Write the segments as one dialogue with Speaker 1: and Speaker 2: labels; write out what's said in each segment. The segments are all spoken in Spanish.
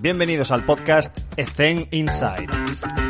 Speaker 1: Bienvenidos al podcast Ethen Inside.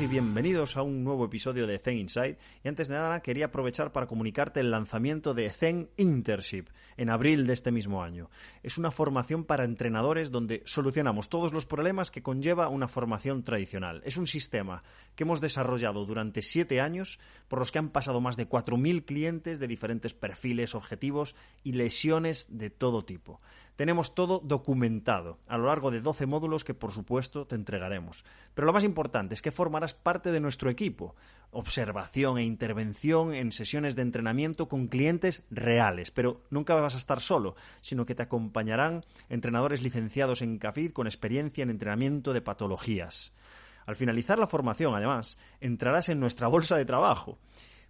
Speaker 1: Y bienvenidos a un nuevo episodio de Zen Inside. Y antes de nada, quería aprovechar para comunicarte el lanzamiento de Zen Internship en abril de este mismo año. Es una formación para entrenadores donde solucionamos todos los problemas que conlleva una formación tradicional. Es un sistema que hemos desarrollado durante siete años, por los que han pasado más de 4.000 clientes de diferentes perfiles, objetivos y lesiones de todo tipo. Tenemos todo documentado a lo largo de 12 módulos que por supuesto te entregaremos. Pero lo más importante es que formarás parte de nuestro equipo. Observación e intervención en sesiones de entrenamiento con clientes reales. Pero nunca vas a estar solo, sino que te acompañarán entrenadores licenciados en CAFID con experiencia en entrenamiento de patologías. Al finalizar la formación, además, entrarás en nuestra bolsa de trabajo,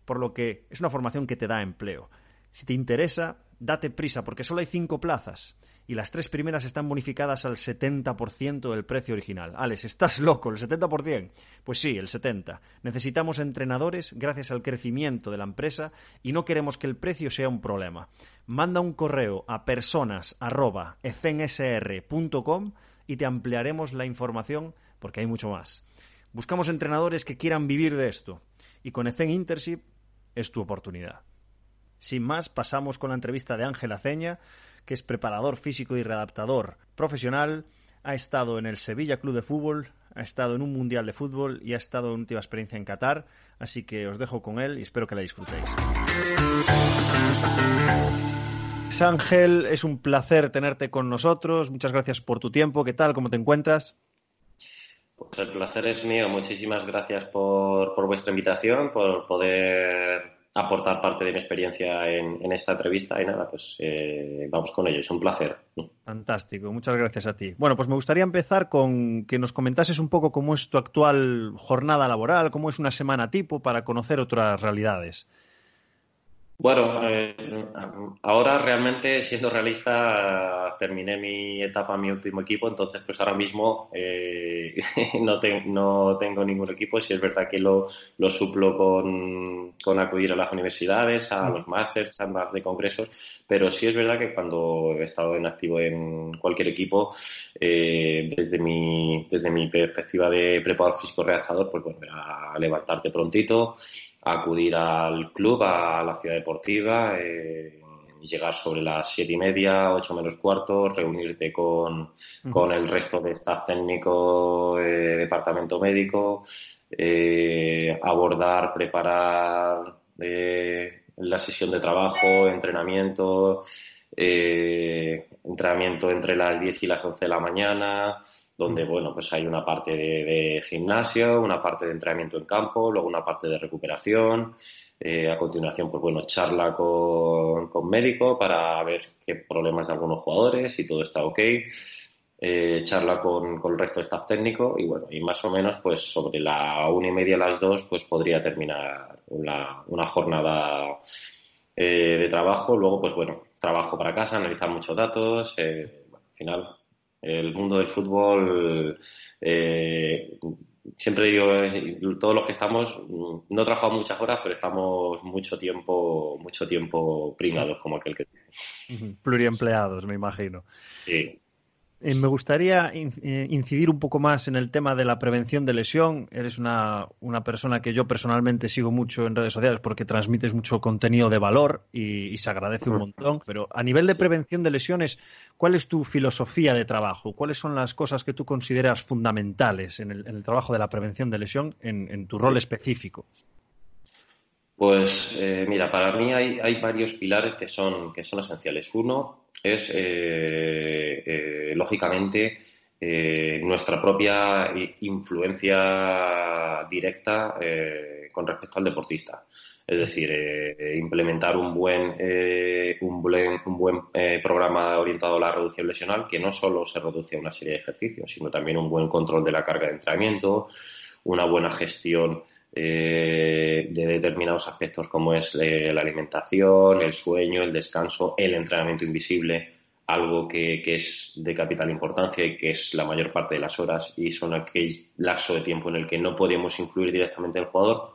Speaker 1: por lo que es una formación que te da empleo. Si te interesa, date prisa porque solo hay cinco plazas y las tres primeras están bonificadas al 70% del precio original. Alex, ¿estás loco? ¿El 70%? Pues sí, el 70%. Necesitamos entrenadores gracias al crecimiento de la empresa y no queremos que el precio sea un problema. Manda un correo a personas.efensr.com y te ampliaremos la información porque hay mucho más. Buscamos entrenadores que quieran vivir de esto y con Ecen Internship es tu oportunidad. Sin más, pasamos con la entrevista de Ángel Aceña, que es preparador físico y readaptador profesional, ha estado en el Sevilla Club de Fútbol, ha estado en un Mundial de Fútbol y ha estado en última experiencia en Qatar, así que os dejo con él y espero que la disfrutéis. Ángel, es un placer tenerte con nosotros. Muchas gracias por tu tiempo. ¿Qué tal? ¿Cómo te encuentras?
Speaker 2: Pues el placer es mío. Muchísimas gracias por, por vuestra invitación, por poder aportar parte de mi experiencia en, esta entrevista y nada, pues eh, vamos con ello, es un placer.
Speaker 1: Fantástico, muchas gracias a ti. Bueno, pues me gustaría empezar con que nos comentases un poco cómo es tu actual jornada laboral, cómo es una semana tipo para conocer otras realidades.
Speaker 2: Bueno, eh, ahora realmente, siendo realista, terminé mi etapa, mi último equipo, entonces pues ahora mismo eh, no, no, tengo ningún equipo, si es verdad que lo, lo suplo con, acudir a las universidades, a los másters, charlas de congresos, pero sí es verdad que cuando he estado en activo en cualquier equipo, eh, desde, mi, desde mi perspectiva de preparador físico redactador, pues bueno, a levantarte prontito, acudir al club, a la ciudad deportiva, eh, llegar sobre las siete y media, ocho menos cuarto, reunirte con, con el resto de staff técnico, eh, departamento médico, eh, abordar, preparar eh, la sesión de trabajo, entrenamiento, entrenamiento entre las 10 y las 11 de la mañana, donde, bueno, pues hay una parte de, gimnasio, una parte de entrenamiento en campo, luego una parte de recuperación. Eh, a continuación, pues bueno, charla con, con, médico para ver qué problemas de algunos jugadores, y todo está ok. Eh, charla con, con, el resto de staff técnico y bueno, y más o menos pues sobre la una y media a las dos pues podría terminar una, una jornada eh, de trabajo. Luego pues bueno, trabajo para casa, analizar muchos datos, al final el mundo del fútbol, eh, siempre digo, todos los que estamos, no trabajamos muchas horas, pero estamos mucho tiempo, mucho tiempo pringados, como aquel que.
Speaker 1: Pluriempleados, me imagino.
Speaker 2: Sí.
Speaker 1: Eh, me gustaría eh, incidir un poco más en el tema de la prevención de lesión. Eres una, persona que yo personalmente sigo mucho en redes sociales porque transmites mucho contenido de valor y, se agradece un montón. Pero a nivel de prevención de lesiones, ¿cuál es tu filosofía de trabajo? ¿Cuáles son las cosas que tú consideras fundamentales en el, trabajo de la prevención de lesión en, tu rol específico?
Speaker 2: Pues eh, mira, para mí hay, hay, varios pilares que son, que son esenciales. Uno es, eh, eh, lógicamente, eh, nuestra propia influencia directa con respecto al deportista. Es decir, implementar un buen, un buen, un buen programa orientado a la reducción lesional que no solo se reduce a una serie de ejercicios, sino también un buen control de la carga de entrenamiento, una buena gestión eh, de determinados aspectos como es eh, la alimentación, el sueño, el descanso, el entrenamiento invisible, algo que, es de capital importancia y que es la mayor parte de las horas y son aquel lapso de tiempo en el que no podemos influir directamente en el jugador.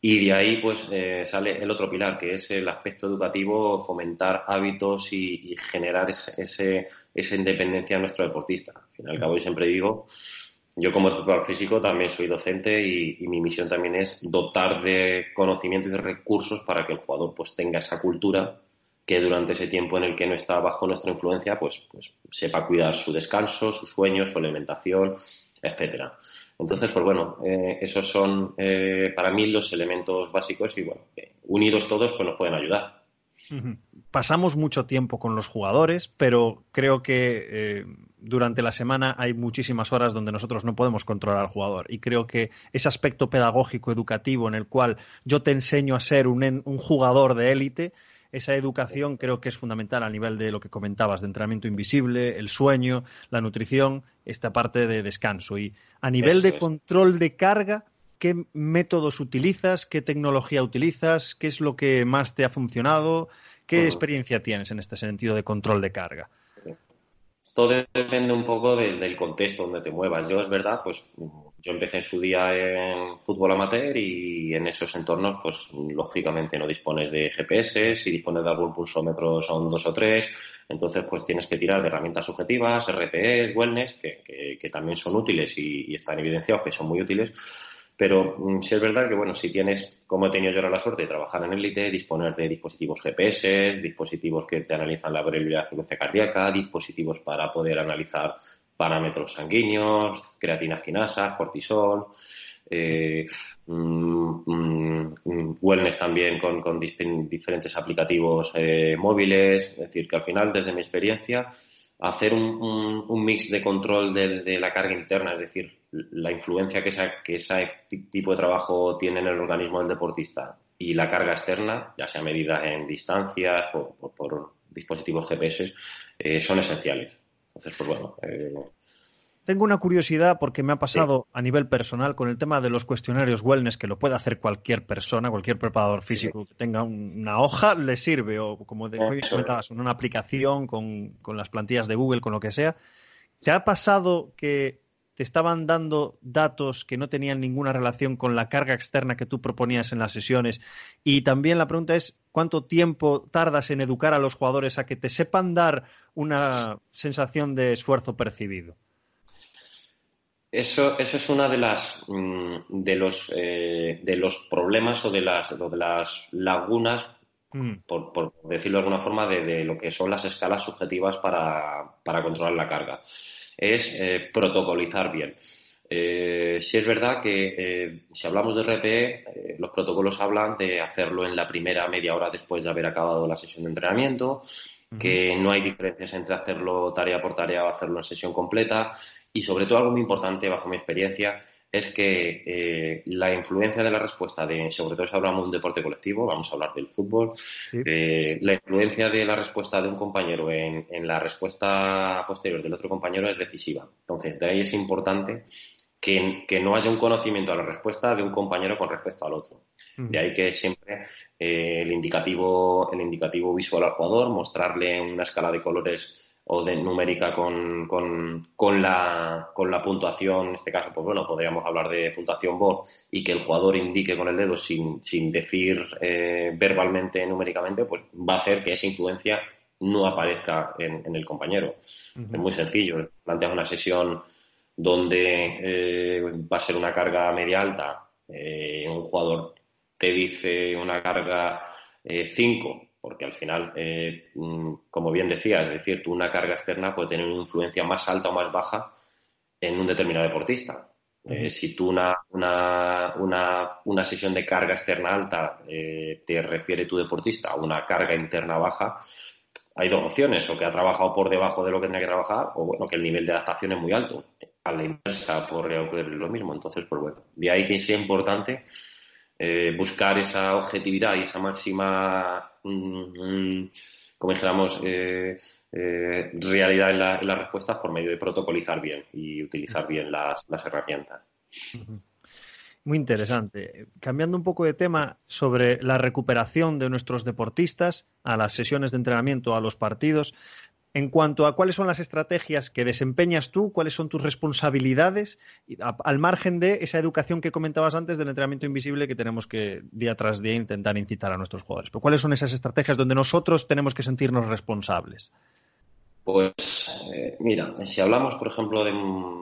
Speaker 2: Y de ahí pues eh, sale el otro pilar, que es el aspecto educativo, fomentar hábitos y, generar ese, esa independencia en nuestro deportista. Al fin y al cabo, yo siempre digo, yo como preparador físico también soy docente y, mi misión también es dotar de conocimientos y recursos para que el jugador pues tenga esa cultura que durante ese tiempo en el que no está bajo nuestra influencia pues, pues sepa cuidar su descanso, sus sueños, su alimentación, etcétera. Entonces, pues bueno, eh, esos son eh, para mí los elementos básicos y bueno, unidos todos pues nos pueden ayudar.
Speaker 1: Pasamos mucho tiempo con los jugadores, pero creo que eh, durante la semana hay muchísimas horas donde nosotros no podemos controlar al jugador. Y creo que ese aspecto pedagógico, educativo, en el cual yo te enseño a ser un, un jugador de élite, esa educación creo que es fundamental a nivel de lo que comentabas, de entrenamiento invisible, el sueño, la nutrición, esta parte de descanso. Y a nivel de control de carga, ¿qué métodos utilizas? ¿Qué tecnología utilizas? ¿Qué es lo que más te ha funcionado? ¿Qué experiencia tienes en este sentido de control de carga?
Speaker 2: Todo depende un poco del contexto donde te muevas. Yo, es verdad, pues yo empecé en su día en fútbol amateur y en esos entornos, pues lógicamente no dispones de GPS, si dispones de algún pulsómetro son dos o tres, entonces pues tienes que tirar de herramientas subjetivas, RPEs, wellness, que, que, también son útiles y, están evidenciados que son muy útiles. Pero mm, sí es verdad que, bueno, si tienes, como he tenido yo la suerte de trabajar en élite, disponer de dispositivos GPS, dispositivos que te analizan la variabilidad de frecuencia cardíaca, dispositivos para poder analizar parámetros sanguíneos, creatinas quinasas, cortisol, eh, mm, mm, wellness también con, diferentes aplicativos eh, móviles. Es decir, que al final, desde mi experiencia, hacer un, mix de control de, la carga interna, es decir, la influencia que, ese tipo de trabajo tiene en el organismo del deportista y la carga externa, ya sea medida en distancias o por, dispositivos GPS, eh, son esenciales. Entonces, pues bueno. Eh,
Speaker 1: Tengo una curiosidad porque me ha pasado a nivel personal con el tema de los cuestionarios wellness, que lo puede hacer cualquier persona, cualquier preparador físico que tenga una hoja, le sirve, o como de, comentabas, una aplicación con, con las plantillas de Google, con lo que sea. ¿Te ha pasado que te estaban dando datos que no tenían ninguna relación con la carga externa que tú proponías en las sesiones. Y también la pregunta es, ¿cuánto tiempo tardas en educar a los jugadores a que te sepan dar una sensación de esfuerzo percibido?
Speaker 2: Eso, eso es una de las mm, de los eh, de los problemas o de las de las lagunas mm. por, decirlo de alguna forma de, lo que son las escalas subjetivas para, controlar la carga es eh, protocolizar bien eh, si es verdad que si hablamos de RPE, los protocolos hablan de hacerlo en la primera media hora después de haber acabado la sesión de entrenamiento, que no hay diferencias entre hacerlo tarea por tarea o hacerlo en sesión completa. Y sobre todo algo muy importante, bajo mi experiencia, es que eh, la influencia de la respuesta, de, sobre todo si hablamos de un deporte colectivo, vamos a hablar del fútbol, eh, la influencia de la respuesta de un compañero en, la respuesta posterior del otro compañero es decisiva. Entonces, de ahí es importante que, no haya un conocimiento a la respuesta de un compañero con respecto al otro. De ahí que siempre eh, el, indicativo, el indicativo visual al jugador, mostrarle una escala de colores o de numérica con, con, la, con la puntuación, en este caso, pues bueno, podríamos hablar de puntuación BOR y que el jugador indique con el dedo sin, sin decir eh, verbalmente, numéricamente, pues va a hacer que esa influencia no aparezca en, el compañero. Es muy sencillo. Planteas una sesión donde eh, va a ser una carga media alta, eh, un jugador te dice una carga 5, eh, porque al final, mm, como bien decías, es decir, tú una carga externa puede tener una influencia más alta o más baja en un determinado deportista. si tú una, una, una, una, sesión de carga externa alta te refiere tu deportista a una carga interna baja, hay dos opciones, o que ha trabajado por debajo de lo que tenía que trabajar, o bueno, que el nivel de adaptación es muy alto. A la inversa podría ocurrir lo mismo. Entonces, pues bueno, de ahí que sea importante eh, buscar esa objetividad y esa máxima, mm, mm, como dijéramos, eh, eh, realidad en, las respuestas por medio de protocolizar bien y utilizar bien las herramientas.
Speaker 1: Muy interesante. Cambiando un poco de tema sobre la recuperación de nuestros deportistas a las sesiones de entrenamiento, a los partidos, en cuanto a cuáles son las estrategias que desempeñas tú, cuáles son tus responsabilidades, al margen de esa educación que comentabas antes del entrenamiento invisible que tenemos que día tras día intentar incitar a nuestros jugadores. Pero ¿cuáles son esas estrategias donde nosotros tenemos que sentirnos responsables?
Speaker 2: Pues eh, mira, si hablamos, por ejemplo, de un,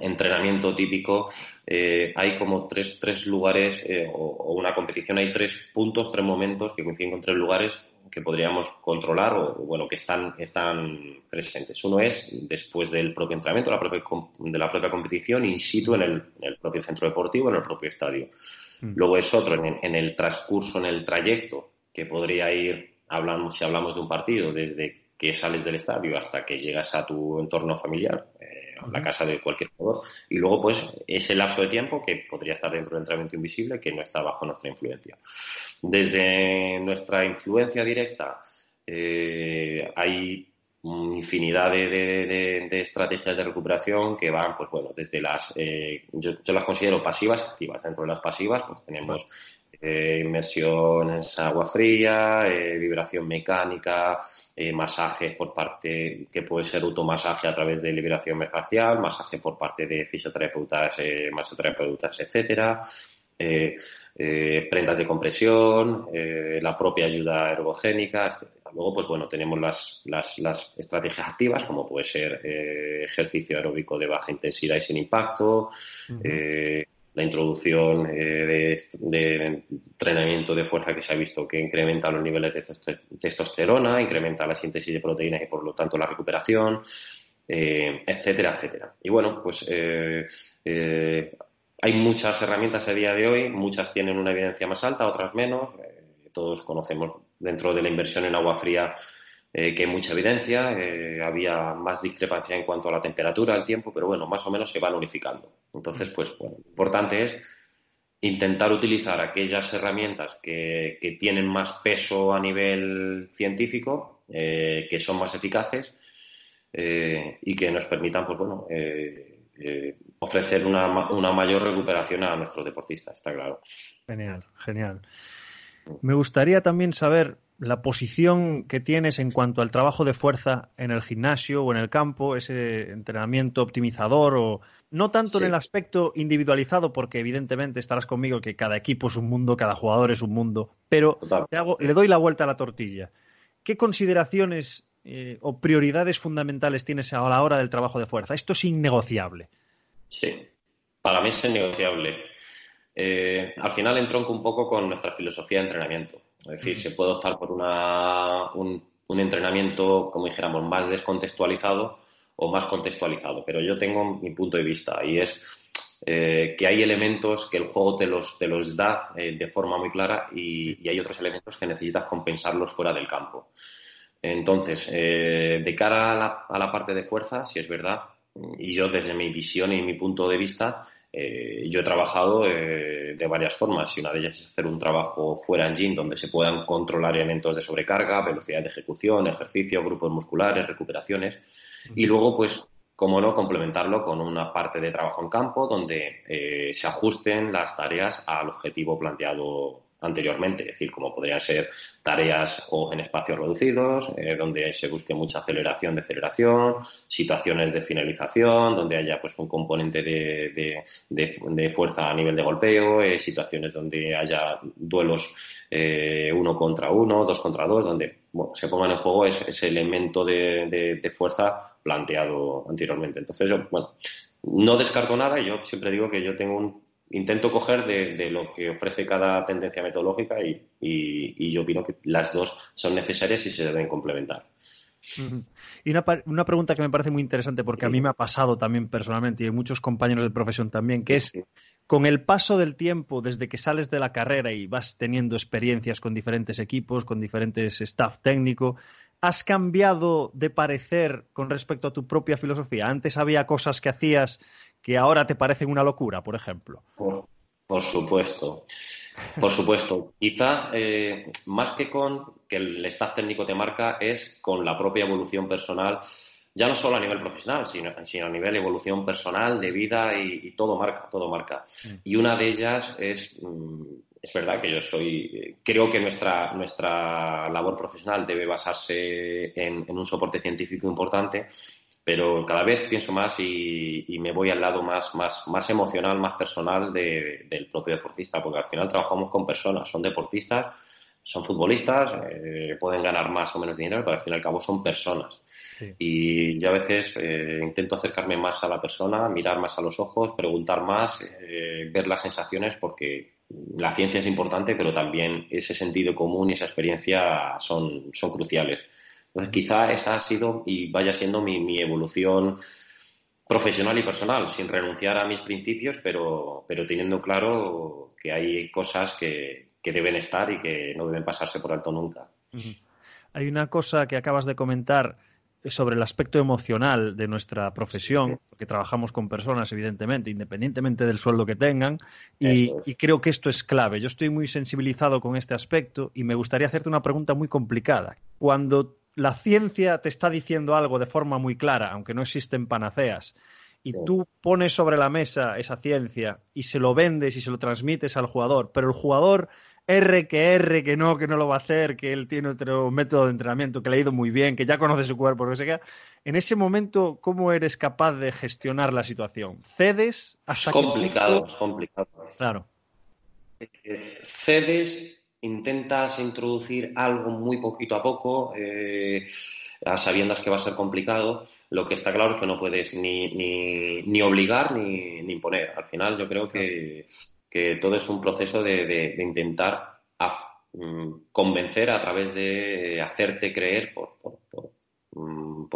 Speaker 2: entrenamiento típico, eh, hay como tres, tres lugares eh, o, o, una competición, hay tres puntos, tres momentos que coinciden con tres lugares que podríamos controlar o, bueno, que están, están presentes. Uno es después del propio entrenamiento, la propia, de la propia competición, in situ en el, en el propio centro deportivo, en el propio estadio. Mm. Luego es otro en, en, el transcurso, en el trayecto, que podría ir, hablamos, si hablamos de un partido, desde que sales del estadio hasta que llegas a tu entorno familiar, la casa de cualquier jugador, y luego pues ese lapso de tiempo que podría estar dentro del entrenamiento invisible que no está bajo nuestra influencia. Desde nuestra influencia directa eh, hay infinidad de, estrategias de recuperación que van, pues bueno, desde las, eh, yo, las considero pasivas activas. Dentro de las pasivas, pues tenemos eh, inmersiones agua fría, eh, vibración mecánica, eh, masajes por parte que puede ser automasaje a través de liberación facial, masaje por parte de fisioterapeutas, masoterapeutas, etcétera. Eh, eh, prendas de compresión, eh, la propia ayuda ergogénica, etc. Luego, pues bueno, tenemos las, las, las estrategias activas, como puede ser ejercicio aeróbico de baja intensidad y sin impacto, la introducción de, de, entrenamiento de fuerza que se ha visto que incrementa los niveles de testosterona, incrementa la síntesis de proteínas y por lo tanto la recuperación, etcétera, etcétera. Y bueno, pues hay muchas herramientas a día de hoy, muchas tienen una evidencia más alta, otras menos. Eh, todos conocemos dentro de la inversión en agua fría eh, que hay mucha evidencia, eh, había más discrepancia en cuanto a la temperatura, el tiempo, pero bueno, más o menos se van unificando. Entonces, pues bueno, lo importante es intentar utilizar aquellas herramientas que, tienen más peso a nivel científico, que son más eficaces y que nos permitan, pues bueno, eh, ofrecer una, una, mayor recuperación a nuestros deportistas, está claro.
Speaker 1: Genial, genial. Me gustaría también saber la posición que tienes en cuanto al trabajo de fuerza en el gimnasio o en el campo, ese entrenamiento optimizador o no tanto sí. en el aspecto individualizado, porque evidentemente estarás conmigo que cada equipo es un mundo, cada jugador es un mundo, pero hago, le doy la vuelta a la tortilla. ¿Qué consideraciones eh, o prioridades fundamentales tienes a la hora del trabajo de fuerza? Esto es innegociable.
Speaker 2: Sí, para mí es innegociable. Eh, al final entronco un poco con nuestra filosofía de entrenamiento. Es decir, se puede optar por una, un, un, entrenamiento, como dijéramos, más descontextualizado o más contextualizado. Pero yo tengo mi punto de vista y es eh, que hay elementos que el juego te los, te los da eh, de forma muy clara y, y, hay otros elementos que necesitas compensarlos fuera del campo. Entonces, eh, de cara a la, a la, parte de fuerza, si es verdad, y yo desde mi visión y mi punto de vista, eh, yo he trabajado eh, de varias formas. Y una de ellas es hacer un trabajo fuera en gym donde se puedan controlar elementos de sobrecarga, velocidad de ejecución, ejercicio, grupos musculares, recuperaciones. Y luego pues cómo no complementarlo con una parte de trabajo en campo donde eh, se ajusten las tareas al objetivo planteado anteriormente, es decir, como podrían ser tareas juegos en espacios reducidos, eh, donde se busque mucha aceleración, deceleración, situaciones de finalización, donde haya pues un componente de, de, de, fuerza a nivel de golpeo, eh, situaciones donde haya duelos eh, uno contra uno, dos contra dos, donde se pongan en juego ese, elemento de, fuerza planteado anteriormente. Entonces, yo, no descarto nada yo siempre digo que yo tengo un intento coger de, de, lo que ofrece cada tendencia metodológica y, y, y, yo opino que las dos son necesarias y se deben complementar.
Speaker 1: Y una, una, pregunta que me parece muy interesante porque a mí me ha pasado también personalmente y a muchos compañeros de profesión también, que es con el paso del tiempo, desde que sales de la carrera y vas teniendo experiencias con diferentes equipos, con diferentes staff técnico, ¿has cambiado de parecer con respecto a tu propia filosofía? Antes había cosas que hacías que ahora te parecen una locura, por ejemplo?
Speaker 2: Por, por supuesto. Por supuesto. Quizá eh, más que con que el staff técnico te marca es con la propia evolución personal, ya no solo a nivel profesional, sino, sino a nivel evolución personal, de vida y, y todo marca, todo marca. Mm. Y una de ellas es mm, es verdad que yo soy, creo que nuestra, nuestra labor profesional debe basarse en, un soporte científico importante, pero cada vez pienso más y, me voy al lado más, más, más emocional, más personal del propio deportista, porque al final trabajamos con personas, son deportistas, son futbolistas, eh, pueden ganar más o menos dinero, pero al fin y al cabo son personas. Y yo a veces eh, intento acercarme más a la persona, mirar más a los ojos, preguntar más, eh, ver las sensaciones, porque la ciencia es importante, pero también ese sentido común y esa experiencia son, son cruciales. Entonces, quizá esa ha sido y vaya siendo mi, evolución profesional y personal, sin renunciar a mis principios, pero, pero teniendo claro que hay cosas que, que deben estar y que no deben pasarse por alto nunca.
Speaker 1: Hay una cosa que acabas de comentar sobre el aspecto emocional de nuestra profesión, porque trabajamos con personas, evidentemente, independientemente del sueldo que tengan, y, creo que esto es clave. Yo estoy muy sensibilizado con este aspecto y me gustaría hacerte una pregunta muy complicada. Cuando la ciencia te está diciendo algo de forma muy clara, aunque no existen panaceas, y tú pones sobre la mesa esa ciencia y se lo vendes y se lo transmites al jugador, pero el jugador R que R, que no, que no lo va a hacer, que él tiene otro método de entrenamiento que le ha ido muy bien, que ya conoce su cuerpo, que sea. En ese momento, ¿cómo eres capaz de gestionar la situación? ¿Cedes hasta
Speaker 2: es complicado, es complicado.
Speaker 1: Claro.
Speaker 2: Cedes, intentas introducir algo muy poquito a poco, eh, a sabiendas que va a ser complicado. Lo que está claro es que no puedes ni, ni, obligar ni, imponer. Al final, yo creo que todo es un proceso de, intentar mm, convencer a través de hacerte creer por, por, mm,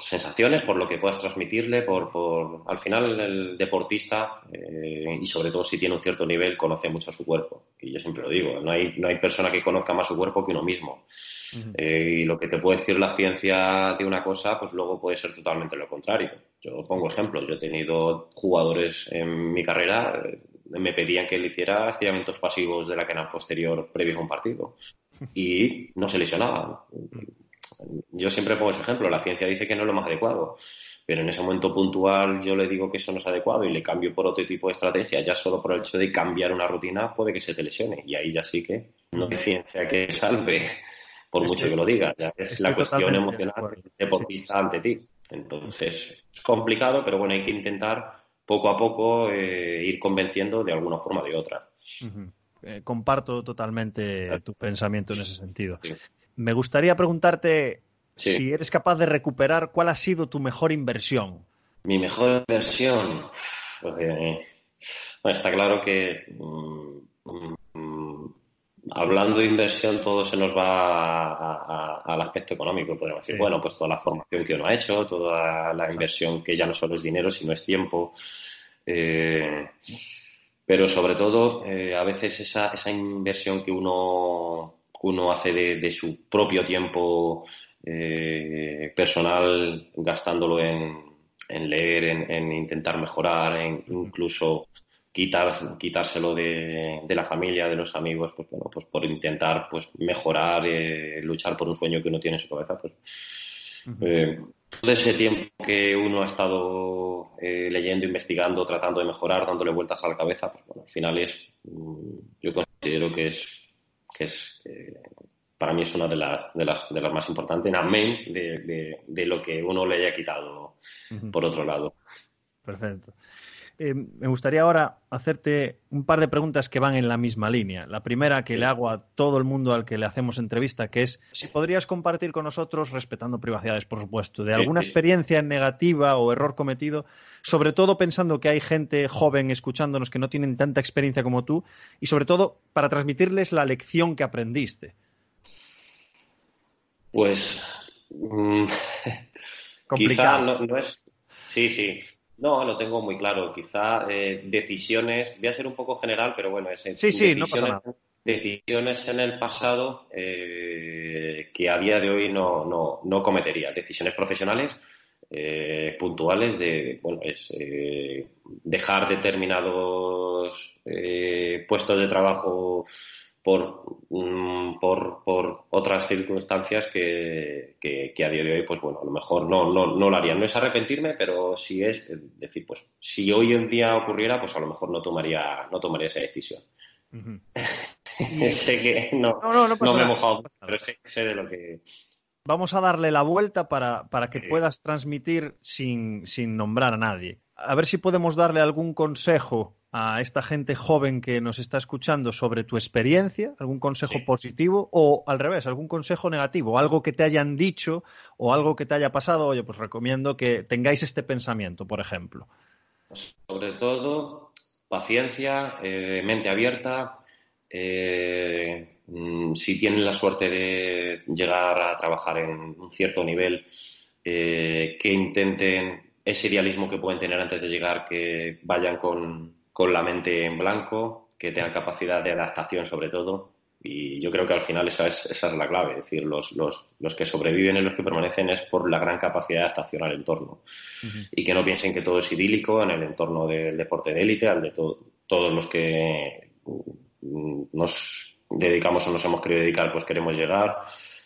Speaker 2: sensaciones, por lo que puedas transmitirle, por, al final el deportista, eh, y sobre todo si tiene un cierto nivel, conoce mucho su cuerpo. Y yo siempre lo digo, no hay, no hay persona que conozca más su cuerpo que uno mismo. Eh, y lo que te puede decir la ciencia de una cosa, pues luego puede ser totalmente lo contrario. Yo pongo ejemplos. Yo he tenido jugadores en mi carrera, eh, me pedían que le hiciera estiramientos pasivos de la canal posterior previo a un partido y no se lesionaban. Yo siempre pongo ese ejemplo. La ciencia dice que no es lo más adecuado, pero en ese momento puntual yo le digo que eso no es adecuado y le cambio por otro tipo de estrategia. Ya solo por el hecho de cambiar una rutina puede que se te lesione y ahí ya sí que no hay ciencia que salve por mucho que lo diga. Ya es la cuestión emocional del deportista ante ti. Entonces, es complicado, pero bueno, hay que intentar poco a poco eh, ir convenciendo de alguna forma o de otra.
Speaker 1: Eh, comparto totalmente tu pensamiento en ese sentido. Me gustaría preguntarte si eres capaz de recuperar cuál ha sido tu mejor inversión.
Speaker 2: Mi mejor inversión. Eh, está claro que mm, mm, hablando de inversión, todo se nos va al aspecto económico. Podemos decir, bueno, pues toda la formación que uno ha hecho, toda la inversión que ya no solo es dinero, sino es tiempo. Eh, pero sobre todo, eh, a veces esa, esa inversión que uno, uno hace de, su propio tiempo eh, personal, gastándolo en, leer, en, en, intentar mejorar, en incluso quitar, quitárselo de, de, la familia, de los amigos, pues bueno, pues por intentar pues mejorar, eh, luchar por un sueño que uno tiene en su cabeza, pues eh, todo ese tiempo que uno ha estado eh, leyendo, investigando, tratando de mejorar, dándole vueltas a la cabeza, pues bueno, al final es, mm, yo considero que es, que es para mí es una de, las de, las, de las más importantes, amén de, de, de, lo que uno le haya quitado por otro lado.
Speaker 1: Perfecto. Eh, me gustaría ahora hacerte un par de preguntas que van en la misma línea. La primera que le hago a todo el mundo al que le hacemos entrevista, que es si podrías compartir con nosotros, respetando privacidades, por supuesto, de alguna experiencia negativa o error cometido, sobre todo pensando que hay gente joven escuchándonos que no tienen tanta experiencia como tú, y sobre todo para transmitirles la lección que aprendiste.
Speaker 2: Pues. Mm, Complicado. no es. Sí, sí. No, lo tengo muy claro. Quizá eh, decisiones, voy a ser un poco general, pero bueno, es
Speaker 1: sí, sí, decisiones,
Speaker 2: decisiones en el pasado eh, que a día de hoy no, no, no cometería. Decisiones profesionales eh, puntuales de, bueno, es dejar determinados puestos de trabajo por mm, por, por, otras circunstancias que, que, a día de hoy, pues bueno, a lo mejor no, no, no lo haría. No es arrepentirme, pero sí es decir, pues si hoy en día ocurriera, pues a lo mejor no tomaría, no tomaría esa decisión. sé que no, no, me he mojado, pero sé, de lo que,
Speaker 1: vamos a darle la vuelta para, para que puedas transmitir sin, sin, nombrar a nadie. A ver si podemos darle algún consejo a esta gente joven que nos está escuchando sobre tu experiencia, algún consejo positivo o al revés, algún consejo negativo, algo que te hayan dicho o algo que te haya pasado. Oye, pues recomiendo que tengáis este pensamiento, por ejemplo.
Speaker 2: Sobre todo, paciencia, eh, mente abierta. Eh, si tienen la suerte de llegar a trabajar en un cierto nivel, eh, que intenten ese idealismo que pueden tener antes de llegar, que vayan con, con la mente en blanco, que tengan capacidad de adaptación sobre todo. Y yo creo que al final esa es, esa es la clave. Es decir, los, los, los, que sobreviven y los que permanecen es por la gran capacidad de adaptación al entorno. Y que no piensen que todo es idílico en el entorno del deporte de élite, al de todos los que nos dedicamos o nos hemos querido dedicar, pues queremos llegar.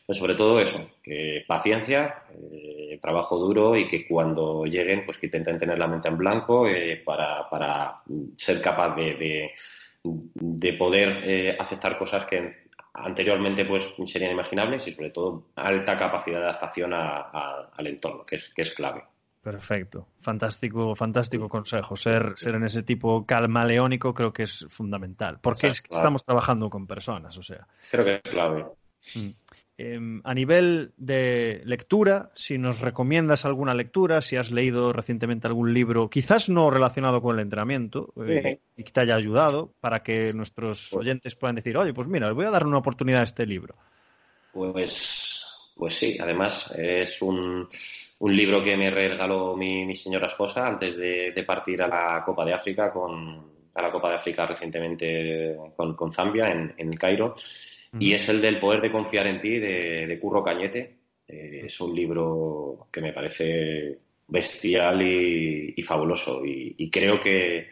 Speaker 2: Pues sobre todo eso, que paciencia, eh, trabajo duro y que cuando lleguen, pues que intenten tener la mente en blanco eh, para, para, ser capaz de, de, poder eh, aceptar cosas que anteriormente pues serían imaginables y sobre todo alta capacidad de adaptación al entorno, que es, que es clave.
Speaker 1: Perfecto, fantástico, fantástico consejo. Ser, ser en ese tipo calmaleónico creo que es fundamental, porque es que estamos trabajando con personas, o sea.
Speaker 2: Creo que es clave.
Speaker 1: Mm. Em, a nivel de lectura, si nos recomiendas alguna lectura, si has leído recientemente algún libro, quizás no relacionado con el entrenamiento, eh, y que te haya ayudado, para que nuestros pues oyentes puedan decir, oye, pues mira, voy a dar una oportunidad a este libro.
Speaker 2: Pues, pues sí, además es un, un libro que me regaló mi, señora esposa antes de, partir a la Copa de África, con, a la Copa de África recientemente con, con Zambia en, en el Cairo. Y es el del poder de confiar en ti de, Curro Cañete. Eh, es un libro que me parece bestial y, fabuloso. Y, creo que,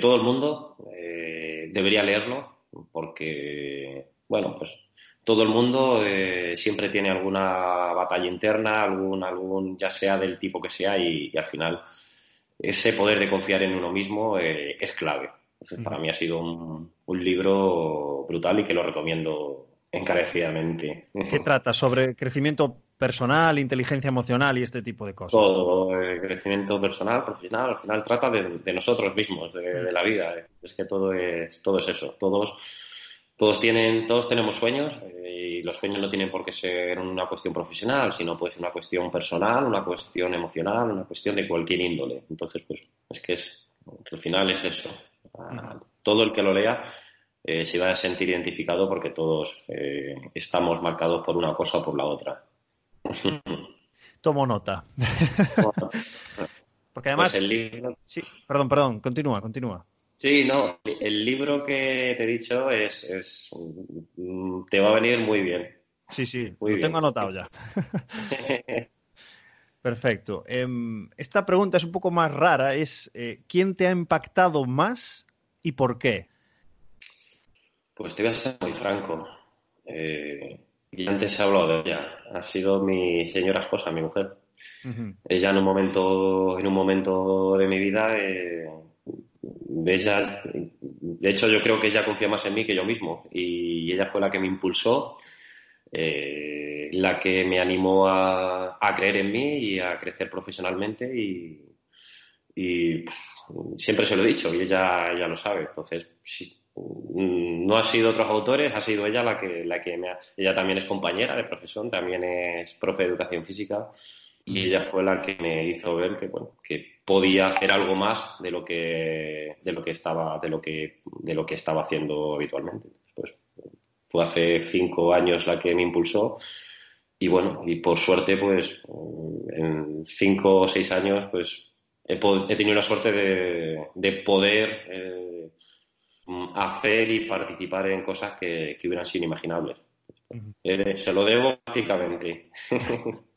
Speaker 2: todo el mundo eh, debería leerlo porque, bueno, pues todo el mundo eh, siempre tiene alguna batalla interna, algún, algún, ya sea del tipo que sea y, al final ese poder de confiar en uno mismo es clave. Entonces, para mí ha sido un, un libro brutal y que lo recomiendo encarecidamente.
Speaker 1: ¿Qué trata? ¿Sobre crecimiento personal, inteligencia emocional y este tipo de cosas?
Speaker 2: Todo, eh, crecimiento personal, profesional, al final trata de, nosotros mismos, de, la vida. Es que todo es, todo es eso. Todos, todos, tienen, todos tenemos sueños eh, y los sueños no tienen por qué ser una cuestión profesional, sino puede ser una cuestión personal, una cuestión emocional, una cuestión de cualquier índole. Entonces, pues es que es, al final es eso todo el que lo lea eh, se va a sentir identificado porque todos eh, estamos marcados por una cosa o por la otra.
Speaker 1: Tomo nota. porque además...
Speaker 2: Pues el libro...
Speaker 1: Sí, perdón, perdón, continúa, continúa.
Speaker 2: Sí, no, el libro que te he dicho es, es te va a venir muy bien.
Speaker 1: Sí, sí, lo tengo anotado ya. Perfecto. Em, esta pregunta es un poco más rara. Es eh, ¿quién te ha impactado más y por qué?
Speaker 2: Pues te voy a ser muy franco. Eh, y antes he hablado de ella. Ha sido mi señora esposa, mi mujer. Ella en un momento, en un momento de mi vida, eh, ella, de hecho yo creo que ella confía más en mí que yo mismo. Y ella fue la que me impulsó eh, la que me animó a, creer en mí y a crecer profesionalmente y, siempre se lo he dicho y ella ya lo sabe. Entonces, no ha sido otros autores, ha sido ella la que, la que me ha, ella también es compañera de profesión, también es profe de educación física y ella fue la que me hizo ver que bueno que podía hacer algo más de lo que de lo que estaba de lo que de lo que estaba haciendo habitualmente fue hace cinco años la que me impulsó y bueno, y por suerte pues en cinco o seis años pues he, tenido la suerte de, poder eh, hacer y participar en cosas que, hubieran sido inimaginables. Eh, se lo debo prácticamente.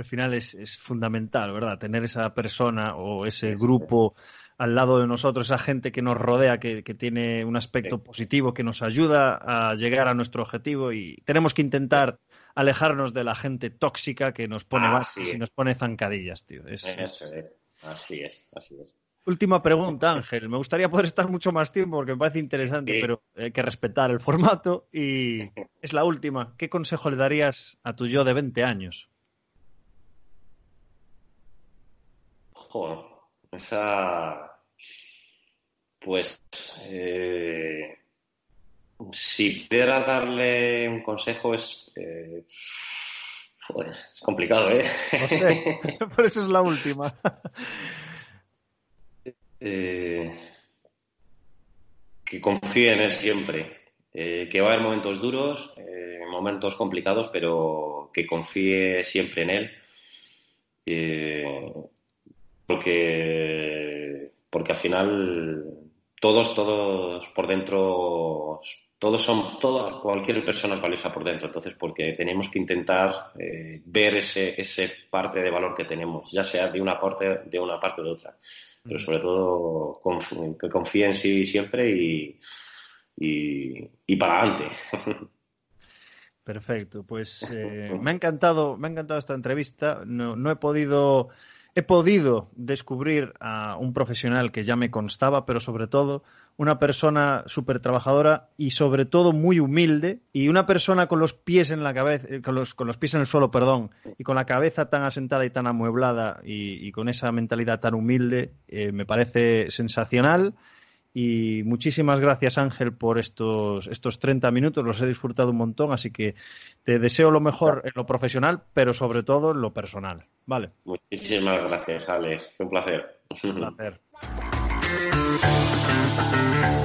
Speaker 1: Al final es, es, fundamental, ¿verdad? Tener esa persona o ese grupo al lado de nosotros, esa gente que nos rodea, que, tiene un aspecto positivo, que nos ayuda a llegar a nuestro objetivo y tenemos que intentar alejarnos de la gente tóxica que nos pone bases y nos pone zancadillas, tío.
Speaker 2: Así es, así es.
Speaker 1: Última pregunta, Ángel. Me gustaría poder estar mucho más tiempo porque me parece interesante, pero hay que respetar el formato. Y es la última. ¿Qué consejo le darías a tu yo de 20 años?
Speaker 2: Joder, esa. Pues. Eh, si pudiera darle un consejo es. Eh, es complicado, ¿eh?
Speaker 1: No sé, por eso es la última.
Speaker 2: Eh, que confíe en él siempre. Eh, que va a haber momentos duros, eh, momentos complicados, pero que confíe siempre en él. Porque, porque al final todos, todos por dentro todos son, toda, cualquier persona es valiosa por dentro, entonces porque tenemos que intentar ver ese, ese parte de valor que tenemos, ya sea de una parte, de una parte o de otra pero sobre todo que confíe en sí siempre y, y, para adelante.
Speaker 1: Perfecto, pues eh, me ha encantado, me ha encantado esta entrevista. No, no he podido he podido descubrir a un profesional que ya me constaba, pero sobre todo una persona súper trabajadora y sobre todo muy humilde y una persona con los pies en la cabeza, eh, con los, con los pies en el suelo, perdón, y con la cabeza tan asentada y tan amueblada y, con esa mentalidad tan humilde, eh, me parece sensacional. Y muchísimas gracias, Ángel, por estos, estos 30 minutos. Los he disfrutado un montón, así que te deseo lo mejor en lo profesional, pero sobre todo en lo personal. Vale.
Speaker 2: Muchísimas gracias, Alex. un placer.
Speaker 1: Un placer.